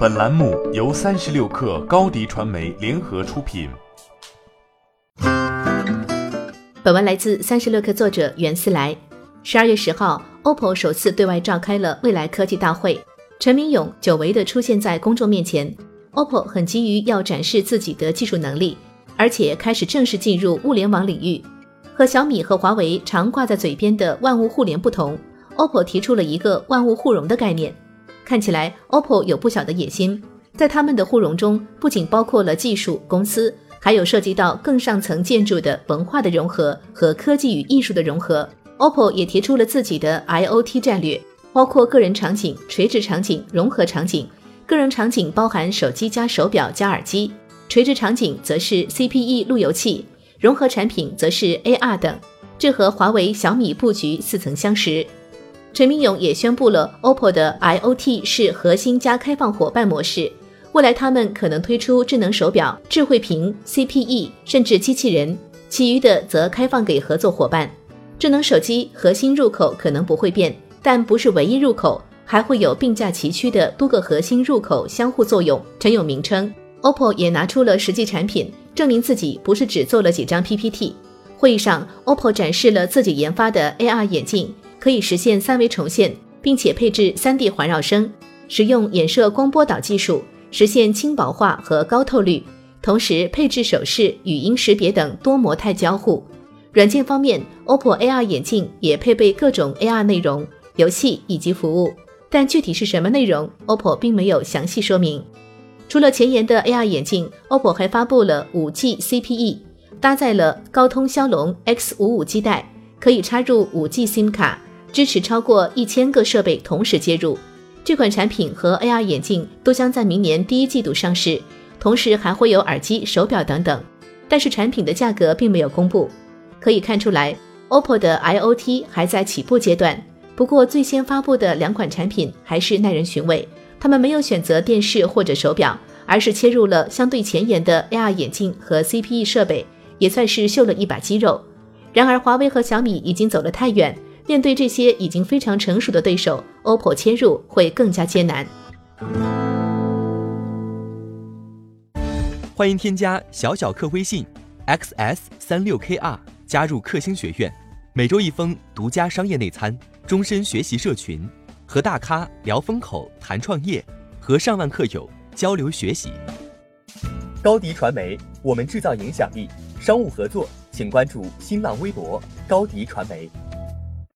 本栏目由三十六氪高低传媒联合出品。本文来自三十六氪作者袁思来。十二月十号，OPPO 首次对外召开了未来科技大会，陈明勇久违的出现在公众面前。OPPO 很急于要展示自己的技术能力，而且开始正式进入物联网领域。和小米和华为常挂在嘴边的万物互联不同，OPPO 提出了一个万物互融的概念。看起来，OPPO 有不小的野心，在他们的互融中，不仅包括了技术公司，还有涉及到更上层建筑的文化的融合和科技与艺术的融合。OPPO 也提出了自己的 IoT 战略，包括个人场景、垂直场景、融合场景。个人场景包含手机加手表加耳机，垂直场景则是 CPE 路由器，融合产品则是 AR 等。这和华为、小米布局似曾相识。陈明勇也宣布了，OPPO 的 IoT 是核心加开放伙伴模式。未来他们可能推出智能手表、智慧屏、CPE，甚至机器人，其余的则开放给合作伙伴。智能手机核心入口可能不会变，但不是唯一入口，还会有并驾齐驱的多个核心入口相互作用。陈永明称，OPPO 也拿出了实际产品，证明自己不是只做了几张 PPT。会议上，OPPO 展示了自己研发的 AR 眼镜。可以实现三维重现，并且配置 3D 环绕声，使用衍射光波导技术实现轻薄化和高透率，同时配置手势、语音识别等多模态交互。软件方面，OPPO AR 眼镜也配备各种 AR 内容、游戏以及服务，但具体是什么内容，OPPO 并没有详细说明。除了前沿的 AR 眼镜，OPPO 还发布了 5G CPE，搭载了高通骁龙 X55 基带，可以插入 5G SIM 卡。支持超过一千个设备同时接入，这款产品和 AR 眼镜都将在明年第一季度上市，同时还会有耳机、手表等等。但是产品的价格并没有公布。可以看出来，OPPO 的 IoT 还在起步阶段。不过最先发布的两款产品还是耐人寻味，他们没有选择电视或者手表，而是切入了相对前沿的 AR 眼镜和 CPE 设备，也算是秀了一把肌肉。然而华为和小米已经走得太远。面对这些已经非常成熟的对手，OPPO 切入会更加艰难。欢迎添加小小客微信 xs 三六 kr 加入克星学院，每周一封独家商业内参，终身学习社群，和大咖聊风口、谈创业，和上万客友交流学习。高迪传媒，我们制造影响力。商务合作，请关注新浪微博高迪传媒。